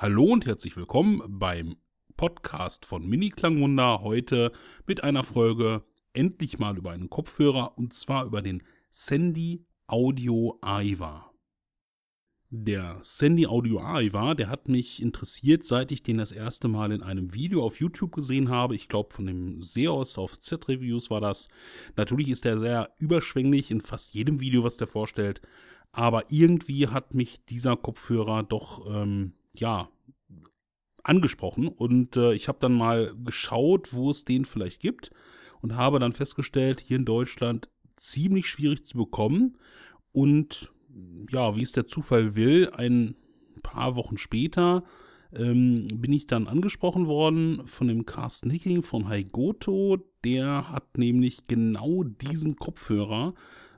Hallo und herzlich willkommen beim Podcast von Mini Klangwunder. Heute mit einer Folge endlich mal über einen Kopfhörer und zwar über den Sandy Audio Aiva. Der Sandy Audio Aiva, der hat mich interessiert, seit ich den das erste Mal in einem Video auf YouTube gesehen habe. Ich glaube, von dem Seos auf Z-Reviews war das. Natürlich ist er sehr überschwänglich in fast jedem Video, was der vorstellt. Aber irgendwie hat mich dieser Kopfhörer doch ähm, ja, angesprochen und äh, ich habe dann mal geschaut, wo es den vielleicht gibt und habe dann festgestellt, hier in Deutschland ziemlich schwierig zu bekommen und ja, wie es der Zufall will, ein paar Wochen später ähm, bin ich dann angesprochen worden von dem Carsten Hicking von Haigoto. Der hat nämlich genau diesen Kopfhörer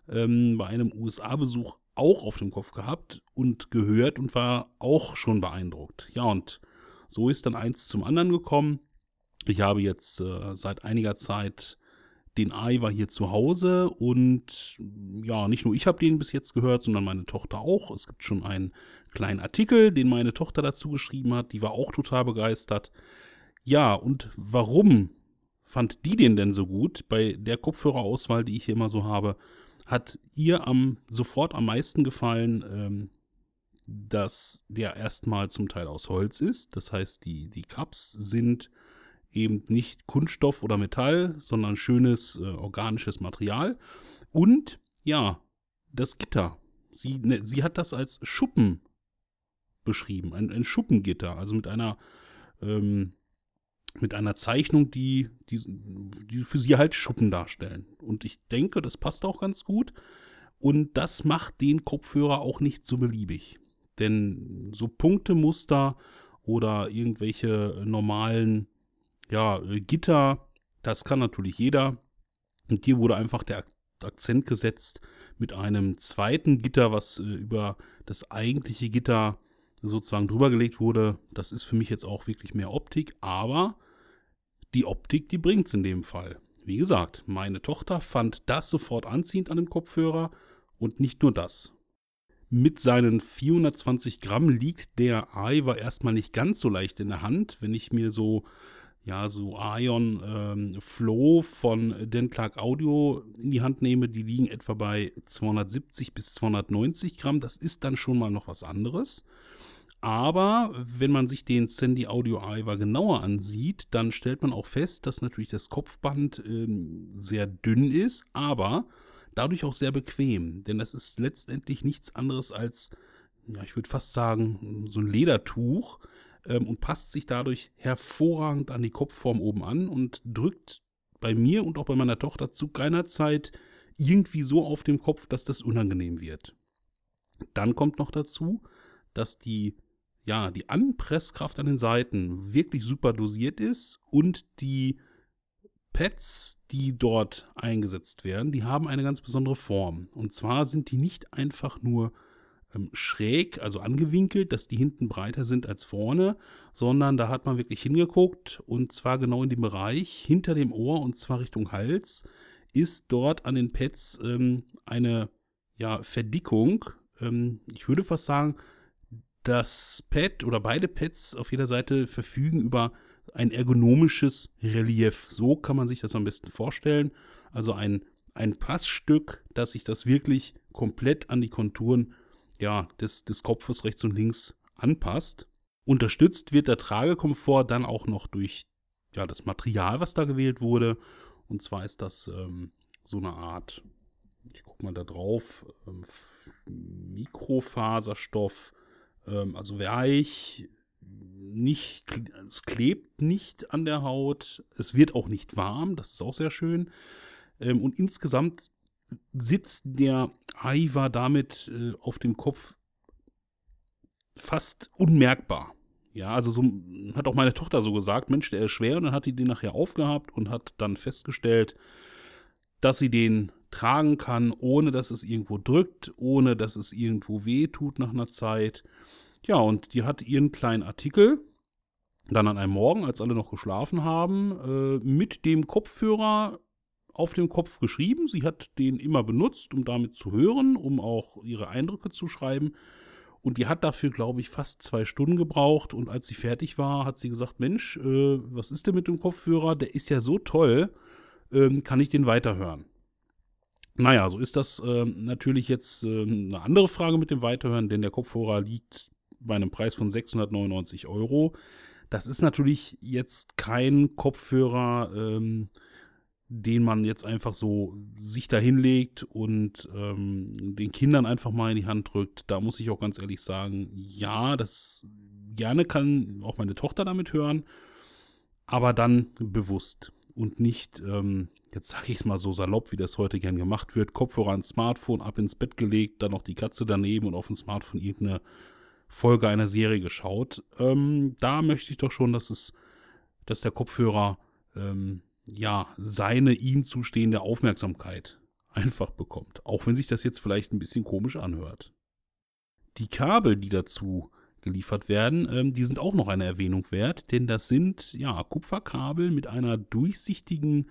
ähm, bei einem USA-Besuch auch auf dem Kopf gehabt und gehört und war auch schon beeindruckt. Ja, und so ist dann eins zum anderen gekommen. Ich habe jetzt äh, seit einiger Zeit den Aiwa hier zu Hause und ja, nicht nur ich habe den bis jetzt gehört, sondern meine Tochter auch. Es gibt schon einen kleinen Artikel, den meine Tochter dazu geschrieben hat, die war auch total begeistert. Ja, und warum fand die den denn so gut bei der Kopfhörerauswahl, die ich hier immer so habe? Hat ihr am sofort am meisten gefallen, ähm, dass der erstmal zum Teil aus Holz ist. Das heißt, die, die Cups sind eben nicht Kunststoff oder Metall, sondern schönes äh, organisches Material. Und ja, das Gitter. Sie, ne, sie hat das als Schuppen beschrieben, ein, ein Schuppengitter, also mit einer ähm, mit einer Zeichnung, die, die, die für sie halt Schuppen darstellen. Und ich denke, das passt auch ganz gut. Und das macht den Kopfhörer auch nicht so beliebig. Denn so Punktemuster oder irgendwelche normalen ja, Gitter, das kann natürlich jeder. Und hier wurde einfach der Akzent gesetzt mit einem zweiten Gitter, was äh, über das eigentliche Gitter sozusagen drüber gelegt wurde. Das ist für mich jetzt auch wirklich mehr Optik, aber die Optik, die bringt es in dem Fall. Wie gesagt, meine Tochter fand das sofort anziehend an dem Kopfhörer und nicht nur das. Mit seinen 420 Gramm liegt der Aiwa erstmal nicht ganz so leicht in der Hand. Wenn ich mir so, ja, so Ion ähm, Flow von Dentlark Audio in die Hand nehme, die liegen etwa bei 270 bis 290 Gramm. Das ist dann schon mal noch was anderes. Aber wenn man sich den Sandy Audio Aiva genauer ansieht, dann stellt man auch fest, dass natürlich das Kopfband ähm, sehr dünn ist, aber dadurch auch sehr bequem. Denn das ist letztendlich nichts anderes als, ja, ich würde fast sagen, so ein Ledertuch ähm, und passt sich dadurch hervorragend an die Kopfform oben an und drückt bei mir und auch bei meiner Tochter zu keiner Zeit irgendwie so auf dem Kopf, dass das unangenehm wird. Dann kommt noch dazu, dass die ja, die Anpresskraft an den Seiten wirklich super dosiert ist und die Pads, die dort eingesetzt werden, die haben eine ganz besondere Form. Und zwar sind die nicht einfach nur ähm, schräg, also angewinkelt, dass die hinten breiter sind als vorne, sondern da hat man wirklich hingeguckt und zwar genau in dem Bereich hinter dem Ohr und zwar Richtung Hals ist dort an den Pads ähm, eine ja, Verdickung. Ähm, ich würde fast sagen, das Pad oder beide Pads auf jeder Seite verfügen über ein ergonomisches Relief. So kann man sich das am besten vorstellen. Also ein, ein Passstück, dass sich das wirklich komplett an die Konturen ja, des, des Kopfes rechts und links anpasst. Unterstützt wird der Tragekomfort dann auch noch durch ja, das Material, was da gewählt wurde. Und zwar ist das ähm, so eine Art, ich gucke mal da drauf, ähm, Mikrofaserstoff, ähm, also weich, nicht, es klebt nicht an der Haut, es wird auch nicht warm, das ist auch sehr schön. Ähm, und insgesamt sitzt der Aiwa damit äh, auf dem Kopf fast unmerkbar. Ja, also so hat auch meine Tochter so gesagt, Mensch, der ist schwer. Und dann hat die den nachher aufgehabt und hat dann festgestellt, dass sie den tragen kann, ohne dass es irgendwo drückt, ohne dass es irgendwo weh tut nach einer Zeit. Ja, und die hat ihren kleinen Artikel dann an einem Morgen, als alle noch geschlafen haben, äh, mit dem Kopfhörer auf dem Kopf geschrieben. Sie hat den immer benutzt, um damit zu hören, um auch ihre Eindrücke zu schreiben. Und die hat dafür, glaube ich, fast zwei Stunden gebraucht. Und als sie fertig war, hat sie gesagt, Mensch, äh, was ist denn mit dem Kopfhörer? Der ist ja so toll, ähm, kann ich den weiterhören? Naja, so ist das äh, natürlich jetzt äh, eine andere Frage mit dem Weiterhören, denn der Kopfhörer liegt bei einem Preis von 699 Euro. Das ist natürlich jetzt kein Kopfhörer, ähm, den man jetzt einfach so sich da hinlegt und ähm, den Kindern einfach mal in die Hand drückt. Da muss ich auch ganz ehrlich sagen, ja, das gerne kann auch meine Tochter damit hören, aber dann bewusst und nicht, ähm, jetzt sage ich es mal so salopp, wie das heute gern gemacht wird, Kopfhörer ans Smartphone, ab ins Bett gelegt, dann noch die Katze daneben und auf dem Smartphone irgendeine Folge einer Serie geschaut. Ähm, da möchte ich doch schon, dass es, dass der Kopfhörer ähm, ja seine ihm zustehende Aufmerksamkeit einfach bekommt. Auch wenn sich das jetzt vielleicht ein bisschen komisch anhört. Die Kabel, die dazu geliefert werden, ähm, die sind auch noch eine Erwähnung wert, denn das sind ja Kupferkabel mit einer durchsichtigen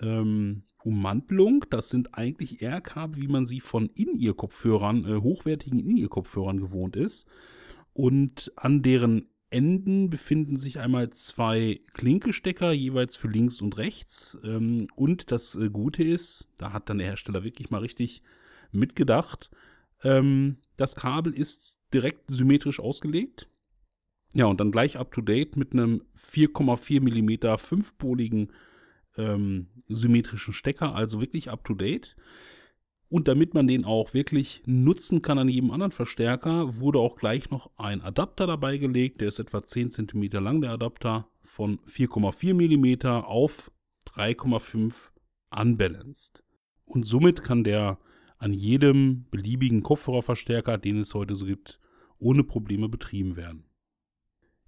ähm, Ummantelung. Das sind eigentlich R-Kabel, wie man sie von In-Ear-Kopfhörern, äh, hochwertigen In-Ear-Kopfhörern gewohnt ist. Und an deren Enden befinden sich einmal zwei Klinkestecker, jeweils für links und rechts. Ähm, und das äh, Gute ist, da hat dann der Hersteller wirklich mal richtig mitgedacht. Ähm, das Kabel ist direkt symmetrisch ausgelegt. Ja, und dann gleich up to date mit einem 4,4 mm fünfpoligen ähm, symmetrischen Stecker, also wirklich up to date. Und damit man den auch wirklich nutzen kann an jedem anderen Verstärker, wurde auch gleich noch ein Adapter dabei gelegt. Der ist etwa 10 cm lang, der Adapter, von 4,4 mm auf 3,5 unbalanced. Und somit kann der an jedem beliebigen Kopfhörerverstärker, den es heute so gibt, ohne Probleme betrieben werden.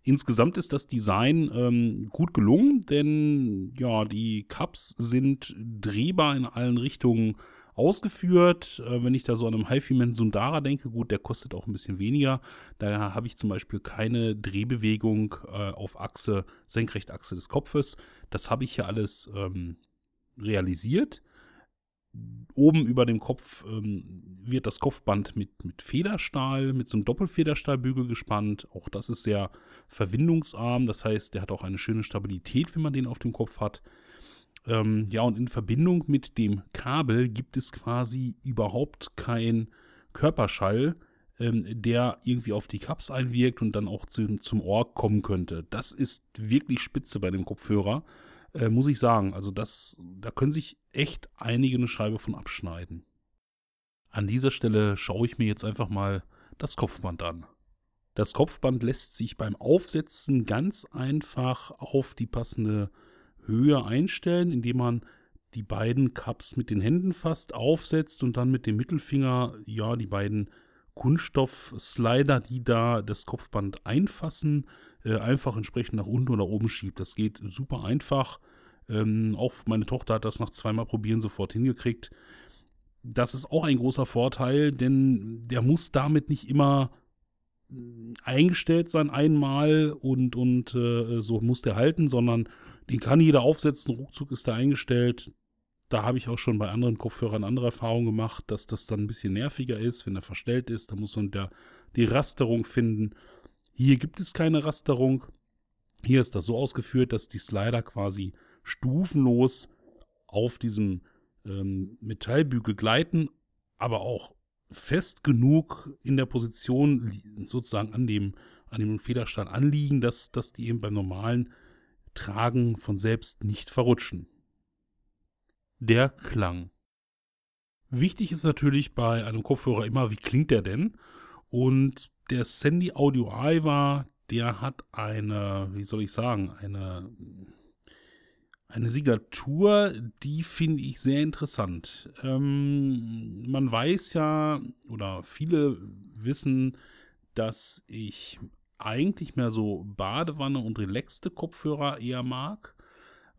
Insgesamt ist das Design ähm, gut gelungen, denn ja, die Cups sind drehbar in allen Richtungen ausgeführt. Äh, wenn ich da so an einem HiFi-Man Sundara denke, gut, der kostet auch ein bisschen weniger. Da habe ich zum Beispiel keine Drehbewegung äh, auf Achse, Senkrechtachse des Kopfes. Das habe ich hier alles ähm, realisiert. Oben über dem Kopf ähm, wird das Kopfband mit, mit Federstahl, mit so einem Doppelfederstahlbügel gespannt. Auch das ist sehr verwindungsarm. Das heißt, der hat auch eine schöne Stabilität, wenn man den auf dem Kopf hat. Ähm, ja, und in Verbindung mit dem Kabel gibt es quasi überhaupt kein Körperschall, ähm, der irgendwie auf die Cups einwirkt und dann auch zu, zum Ohr kommen könnte. Das ist wirklich spitze bei dem Kopfhörer äh, muss ich sagen. Also das, da können sich echt einige eine Scheibe von abschneiden. An dieser Stelle schaue ich mir jetzt einfach mal das Kopfband an. Das Kopfband lässt sich beim Aufsetzen ganz einfach auf die passende Höhe einstellen, indem man die beiden Cups mit den Händen fasst, aufsetzt und dann mit dem Mittelfinger ja die beiden Kunststoff-Slider, die da das Kopfband einfassen, äh, einfach entsprechend nach unten oder oben schiebt. Das geht super einfach. Ähm, auch meine Tochter hat das nach zweimal Probieren sofort hingekriegt. Das ist auch ein großer Vorteil, denn der muss damit nicht immer äh, eingestellt sein einmal und, und äh, so muss der halten, sondern den kann jeder aufsetzen, ruckzuck ist der eingestellt. Da habe ich auch schon bei anderen Kopfhörern andere Erfahrungen gemacht, dass das dann ein bisschen nerviger ist, wenn er verstellt ist. Da muss man da die Rasterung finden. Hier gibt es keine Rasterung. Hier ist das so ausgeführt, dass die Slider quasi stufenlos auf diesem ähm, Metallbügel gleiten, aber auch fest genug in der Position sozusagen an dem, an dem Federstahl anliegen, dass, dass die eben beim normalen Tragen von selbst nicht verrutschen. Der Klang. Wichtig ist natürlich bei einem Kopfhörer immer, wie klingt der denn? Und der Sandy Audio Iva, der hat eine, wie soll ich sagen, eine, eine Signatur, die finde ich sehr interessant. Ähm, man weiß ja, oder viele wissen, dass ich eigentlich mehr so Badewanne und relaxte Kopfhörer eher mag.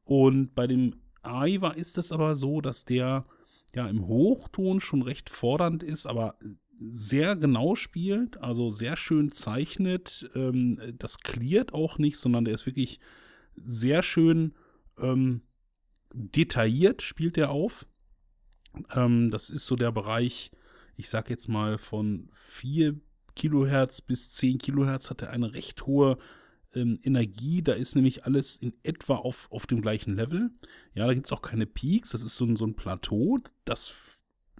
Und bei dem Aiva ist es aber so, dass der ja im Hochton schon recht fordernd ist, aber sehr genau spielt, also sehr schön zeichnet. Ähm, das klärt auch nicht, sondern der ist wirklich sehr schön ähm, detailliert, spielt er auf. Ähm, das ist so der Bereich, ich sag jetzt mal von 4 Kilohertz bis 10 Kilohertz hat er eine recht hohe ähm, Energie. Da ist nämlich alles in etwa auf, auf dem gleichen Level. Ja, da gibt es auch keine Peaks. Das ist so ein, so ein Plateau. Das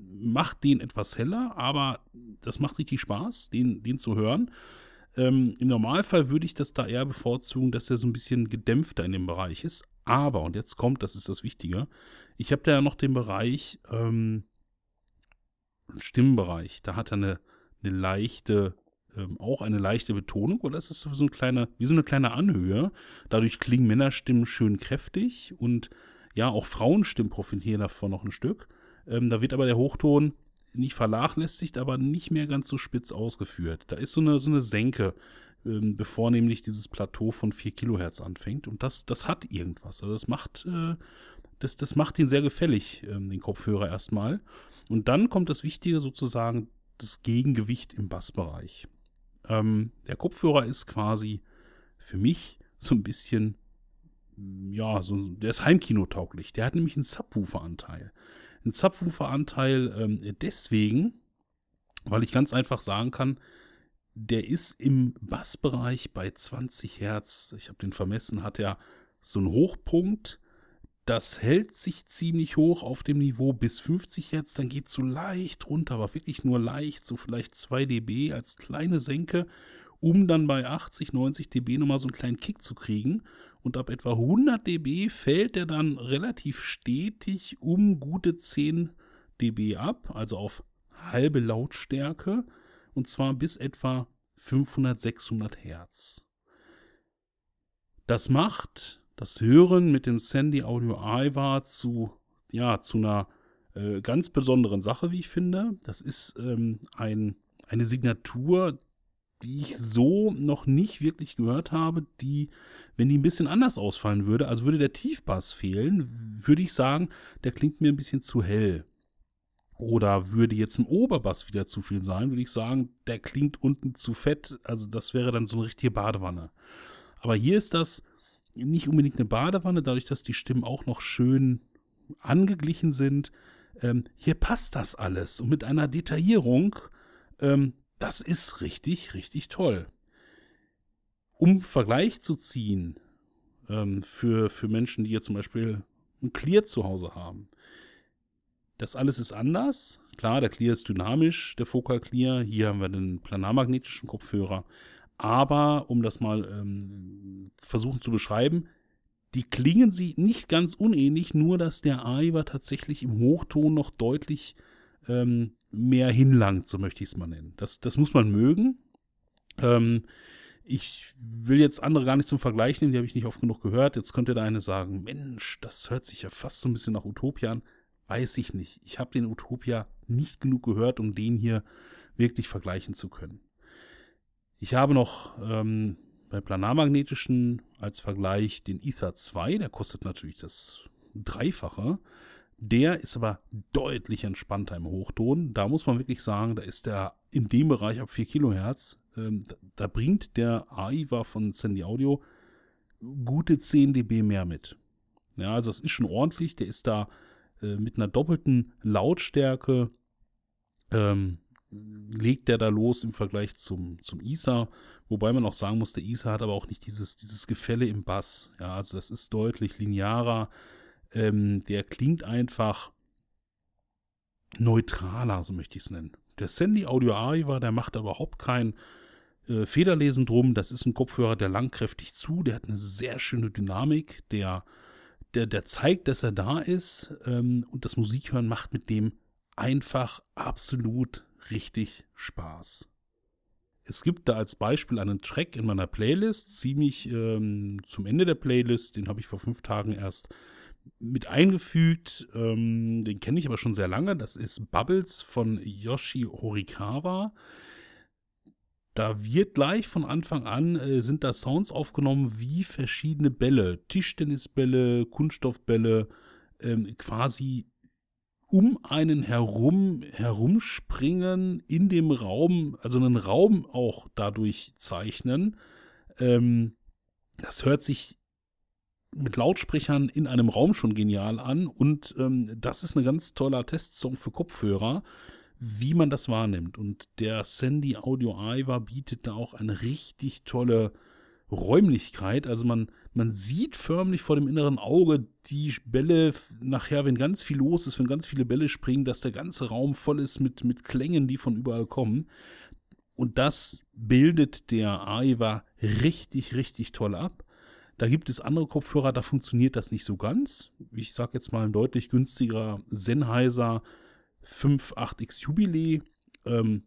macht den etwas heller, aber das macht richtig Spaß, den, den zu hören. Ähm, Im Normalfall würde ich das da eher bevorzugen, dass er so ein bisschen gedämpfter in dem Bereich ist. Aber, und jetzt kommt, das ist das Wichtige, ich habe da ja noch den Bereich, ähm, Stimmbereich. Da hat er eine, eine leichte, ähm, auch eine leichte Betonung, oder ist es so ein kleiner, wie so eine kleine Anhöhe. Dadurch klingen Männerstimmen schön kräftig und ja, auch Frauenstimmen profitieren davon noch ein Stück. Ähm, da wird aber der Hochton nicht vernachlässigt, aber nicht mehr ganz so spitz ausgeführt. Da ist so eine, so eine Senke, ähm, bevor nämlich dieses Plateau von 4 Kilohertz anfängt. Und das, das hat irgendwas. Also das macht, äh, das, das macht ihn sehr gefällig, ähm, den Kopfhörer erstmal. Und dann kommt das Wichtige sozusagen, das Gegengewicht im Bassbereich. Ähm, der Kopfhörer ist quasi für mich so ein bisschen, ja, so, der ist heimkinotauglich. Der hat nämlich einen Subwoofer-Anteil einen Subwoofer-Anteil ähm, deswegen, weil ich ganz einfach sagen kann, der ist im Bassbereich bei 20 Hertz. Ich habe den vermessen, hat er so einen Hochpunkt. Das hält sich ziemlich hoch auf dem Niveau bis 50 Hertz, dann geht es so leicht runter, aber wirklich nur leicht, so vielleicht 2 dB als kleine Senke, um dann bei 80, 90 dB nochmal so einen kleinen Kick zu kriegen und ab etwa 100 dB fällt er dann relativ stetig um gute 10 dB ab, also auf halbe Lautstärke und zwar bis etwa 500, 600 Hertz. Das macht das Hören mit dem Sandy Audio Ivar zu, ja, zu einer äh, ganz besonderen Sache, wie ich finde. Das ist ähm, ein, eine Signatur, die ich so noch nicht wirklich gehört habe, die, wenn die ein bisschen anders ausfallen würde, also würde der Tiefbass fehlen, würde ich sagen, der klingt mir ein bisschen zu hell. Oder würde jetzt im Oberbass wieder zu viel sein, würde ich sagen, der klingt unten zu fett. Also das wäre dann so eine richtige Badewanne. Aber hier ist das nicht unbedingt eine Badewanne, dadurch, dass die Stimmen auch noch schön angeglichen sind. Ähm, hier passt das alles und mit einer Detaillierung, ähm, das ist richtig, richtig toll. Um Vergleich zu ziehen ähm, für, für Menschen, die jetzt zum Beispiel ein Clear zu Hause haben. Das alles ist anders. Klar, der Clear ist dynamisch, der Focal Clear. Hier haben wir den planarmagnetischen Kopfhörer. Aber um das mal ähm, versuchen zu beschreiben, die klingen sie nicht ganz unähnlich, nur dass der Aiwa tatsächlich im Hochton noch deutlich ähm, mehr hinlangt, so möchte ich es mal nennen. Das, das muss man mögen. Ähm, ich will jetzt andere gar nicht zum Vergleich nehmen, die habe ich nicht oft genug gehört. Jetzt könnte der eine sagen, Mensch, das hört sich ja fast so ein bisschen nach Utopia an. Weiß ich nicht. Ich habe den Utopia nicht genug gehört, um den hier wirklich vergleichen zu können. Ich habe noch ähm, bei planarmagnetischen als Vergleich den Ether 2, der kostet natürlich das Dreifache. Der ist aber deutlich entspannter im Hochton. Da muss man wirklich sagen, da ist der in dem Bereich ab 4 Kilohertz, ähm, da, da, bringt der AIVA von Sandy Audio gute 10 dB mehr mit. Ja, also das ist schon ordentlich. Der ist da äh, mit einer doppelten Lautstärke, ähm, legt der da los im Vergleich zum, zum ISA. Wobei man auch sagen muss, der ISA hat aber auch nicht dieses, dieses Gefälle im Bass. Ja, also das ist deutlich linearer ähm, der klingt einfach neutraler, so möchte ich es nennen. Der Sandy Audio Arriva, der macht überhaupt kein äh, Federlesen drum. Das ist ein Kopfhörer, der langkräftig zu, der hat eine sehr schöne Dynamik, der, der, der zeigt, dass er da ist. Ähm, und das Musikhören macht mit dem einfach absolut richtig Spaß. Es gibt da als Beispiel einen Track in meiner Playlist, ziemlich ähm, zum Ende der Playlist, den habe ich vor fünf Tagen erst mit eingefügt. Ähm, den kenne ich aber schon sehr lange. Das ist Bubbles von Yoshi Horikawa. Da wird gleich von Anfang an, äh, sind da Sounds aufgenommen wie verschiedene Bälle. Tischtennisbälle, Kunststoffbälle, ähm, quasi um einen herum herumspringen in dem Raum, also einen Raum auch dadurch zeichnen. Ähm, das hört sich mit Lautsprechern in einem Raum schon genial an und ähm, das ist ein ganz toller Testsong für Kopfhörer. wie man das wahrnimmt. Und der Sandy Audio Iva bietet da auch eine richtig tolle Räumlichkeit. Also man, man sieht förmlich vor dem inneren Auge die Bälle nachher, wenn ganz viel los ist, wenn ganz viele Bälle springen, dass der ganze Raum voll ist mit, mit Klängen, die von überall kommen. Und das bildet der Aiwa richtig, richtig toll ab. Da gibt es andere Kopfhörer, da funktioniert das nicht so ganz. Ich sage jetzt mal ein deutlich günstigerer Sennheiser 5.8X Jubilee. Ähm,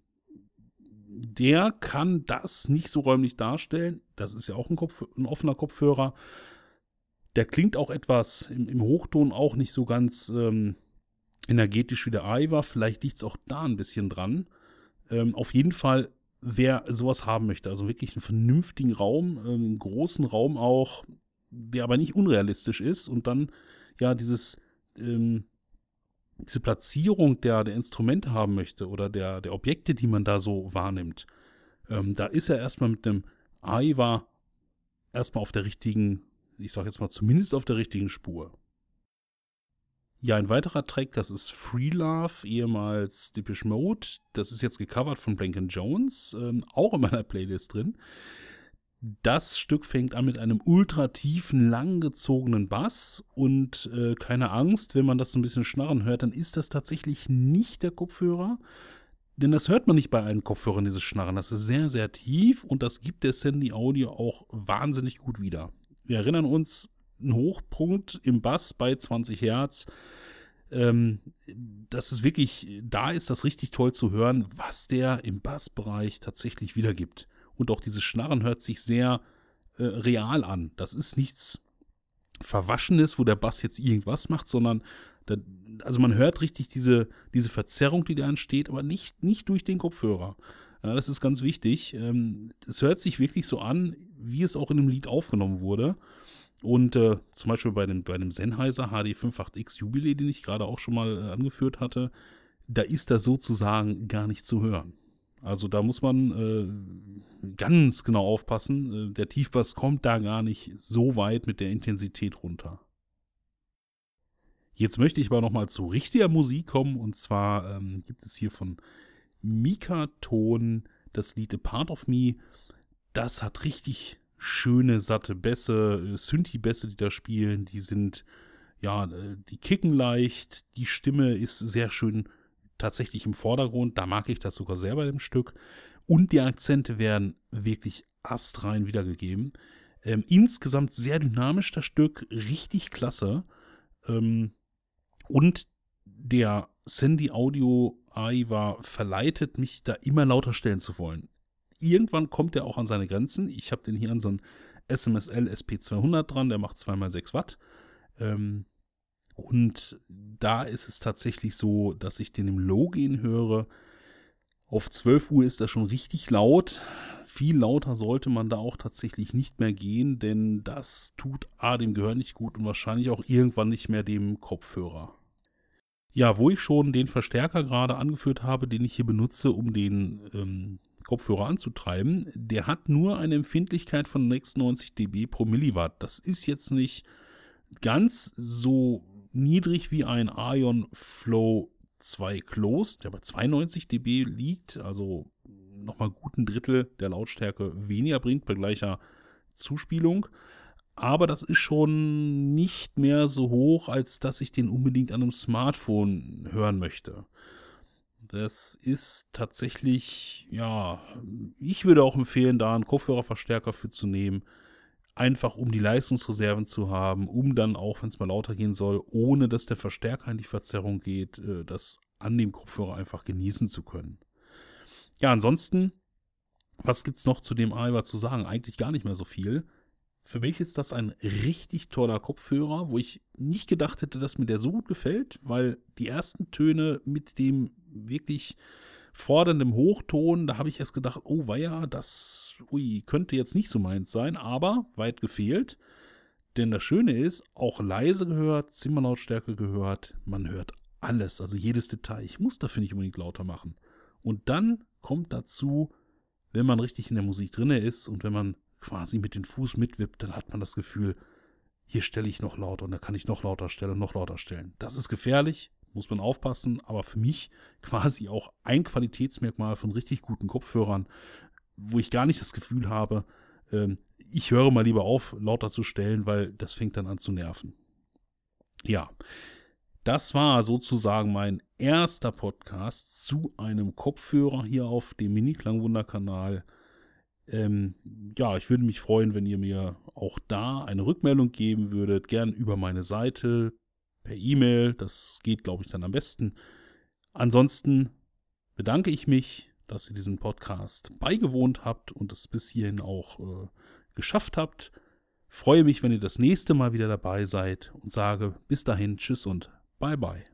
der kann das nicht so räumlich darstellen. Das ist ja auch ein, Kopf, ein offener Kopfhörer. Der klingt auch etwas im, im Hochton auch nicht so ganz ähm, energetisch wie der Aiwa. Vielleicht liegt es auch da ein bisschen dran. Ähm, auf jeden Fall wer sowas haben möchte, also wirklich einen vernünftigen Raum, ähm, einen großen Raum auch, der aber nicht unrealistisch ist und dann ja dieses ähm, diese Platzierung der, der Instrumente haben möchte oder der, der Objekte, die man da so wahrnimmt, ähm, da ist er erstmal mit einem Aiwa erstmal auf der richtigen, ich sag jetzt mal zumindest auf der richtigen Spur. Ja, ein weiterer Track, das ist Free Love, ehemals Depeche Mode. Das ist jetzt gecovert von Blanken Jones, ähm, auch in meiner Playlist drin. Das Stück fängt an mit einem ultra tiefen, langgezogenen Bass und äh, keine Angst, wenn man das so ein bisschen schnarren hört, dann ist das tatsächlich nicht der Kopfhörer. Denn das hört man nicht bei allen Kopfhörern, dieses Schnarren. Das ist sehr, sehr tief und das gibt der Sandy Audio auch wahnsinnig gut wieder. Wir erinnern uns, ein Hochpunkt im Bass bei 20 Hertz. Ähm, das ist wirklich, da ist das richtig toll zu hören, was der im Bassbereich tatsächlich wiedergibt. Und auch dieses Schnarren hört sich sehr äh, real an. Das ist nichts Verwaschenes, wo der Bass jetzt irgendwas macht, sondern da, also man hört richtig diese, diese Verzerrung, die da entsteht, aber nicht, nicht durch den Kopfhörer. Ja, das ist ganz wichtig. Ähm, es hört sich wirklich so an, wie es auch in dem Lied aufgenommen wurde. Und äh, zum Beispiel bei dem, bei dem Sennheiser HD58X Jubilee, den ich gerade auch schon mal äh, angeführt hatte, da ist das sozusagen gar nicht zu hören. Also da muss man äh, ganz genau aufpassen. Äh, der Tiefbass kommt da gar nicht so weit mit der Intensität runter. Jetzt möchte ich aber nochmal zu richtiger Musik kommen. Und zwar ähm, gibt es hier von Mika Ton das Lied A Part of Me. Das hat richtig schöne, satte Bässe, äh, Synthi-Bässe, die da spielen, die sind, ja, äh, die kicken leicht, die Stimme ist sehr schön tatsächlich im Vordergrund, da mag ich das sogar sehr bei dem Stück und die Akzente werden wirklich astrein wiedergegeben. Ähm, insgesamt sehr dynamisch das Stück, richtig klasse. Ähm, und der Sandy Audio AI war verleitet, mich da immer lauter stellen zu wollen irgendwann kommt er auch an seine Grenzen. Ich habe den hier an so einen SMSL SP200 dran, der macht 2x6 Watt. Ähm, und da ist es tatsächlich so, dass ich den im Low gehen höre. Auf 12 Uhr ist das schon richtig laut. Viel lauter sollte man da auch tatsächlich nicht mehr gehen, denn das tut A dem Gehör nicht gut und wahrscheinlich auch irgendwann nicht mehr dem Kopfhörer. Ja, wo ich schon den Verstärker gerade angeführt habe, den ich hier benutze, um den ähm, Kopfhörer anzutreiben, der hat nur eine Empfindlichkeit von 96 dB pro Milliwatt. Das ist jetzt nicht ganz so niedrig wie ein Ion Flow 2 Closed, der bei 92 dB liegt, also nochmal gut ein Drittel der Lautstärke weniger bringt bei gleicher Zuspielung. Aber das ist schon nicht mehr so hoch, als dass ich den unbedingt an einem Smartphone hören möchte. Das ist tatsächlich, ja, ich würde auch empfehlen, da einen Kopfhörerverstärker für zu nehmen. Einfach um die Leistungsreserven zu haben, um dann auch, wenn es mal lauter gehen soll, ohne dass der Verstärker in die Verzerrung geht, äh, das an dem Kopfhörer einfach genießen zu können. Ja, ansonsten, was gibt es noch zu dem Aiwa zu sagen? Eigentlich gar nicht mehr so viel. Für mich ist das ein richtig toller Kopfhörer, wo ich nicht gedacht hätte, dass mir der so gut gefällt, weil die ersten Töne mit dem wirklich forderndem Hochton, da habe ich erst gedacht, oh weia, das ui, könnte jetzt nicht so meins sein, aber weit gefehlt. Denn das Schöne ist, auch leise gehört, Zimmerlautstärke gehört, man hört alles, also jedes Detail. Ich muss dafür nicht unbedingt lauter machen. Und dann kommt dazu, wenn man richtig in der Musik drinne ist und wenn man quasi mit dem Fuß mitwippt, dann hat man das Gefühl, hier stelle ich noch lauter und da kann ich noch lauter stellen und noch lauter stellen. Das ist gefährlich, muss man aufpassen, aber für mich quasi auch ein Qualitätsmerkmal von richtig guten Kopfhörern, wo ich gar nicht das Gefühl habe, ähm, ich höre mal lieber auf, lauter zu stellen, weil das fängt dann an zu nerven. Ja, das war sozusagen mein erster Podcast zu einem Kopfhörer hier auf dem Mini-Klangwunder-Kanal. Ähm, ja, ich würde mich freuen, wenn ihr mir auch da eine Rückmeldung geben würdet. Gern über meine Seite, per E-Mail. Das geht, glaube ich, dann am besten. Ansonsten bedanke ich mich, dass ihr diesen Podcast beigewohnt habt und es bis hierhin auch äh, geschafft habt. Freue mich, wenn ihr das nächste Mal wieder dabei seid und sage bis dahin Tschüss und Bye Bye.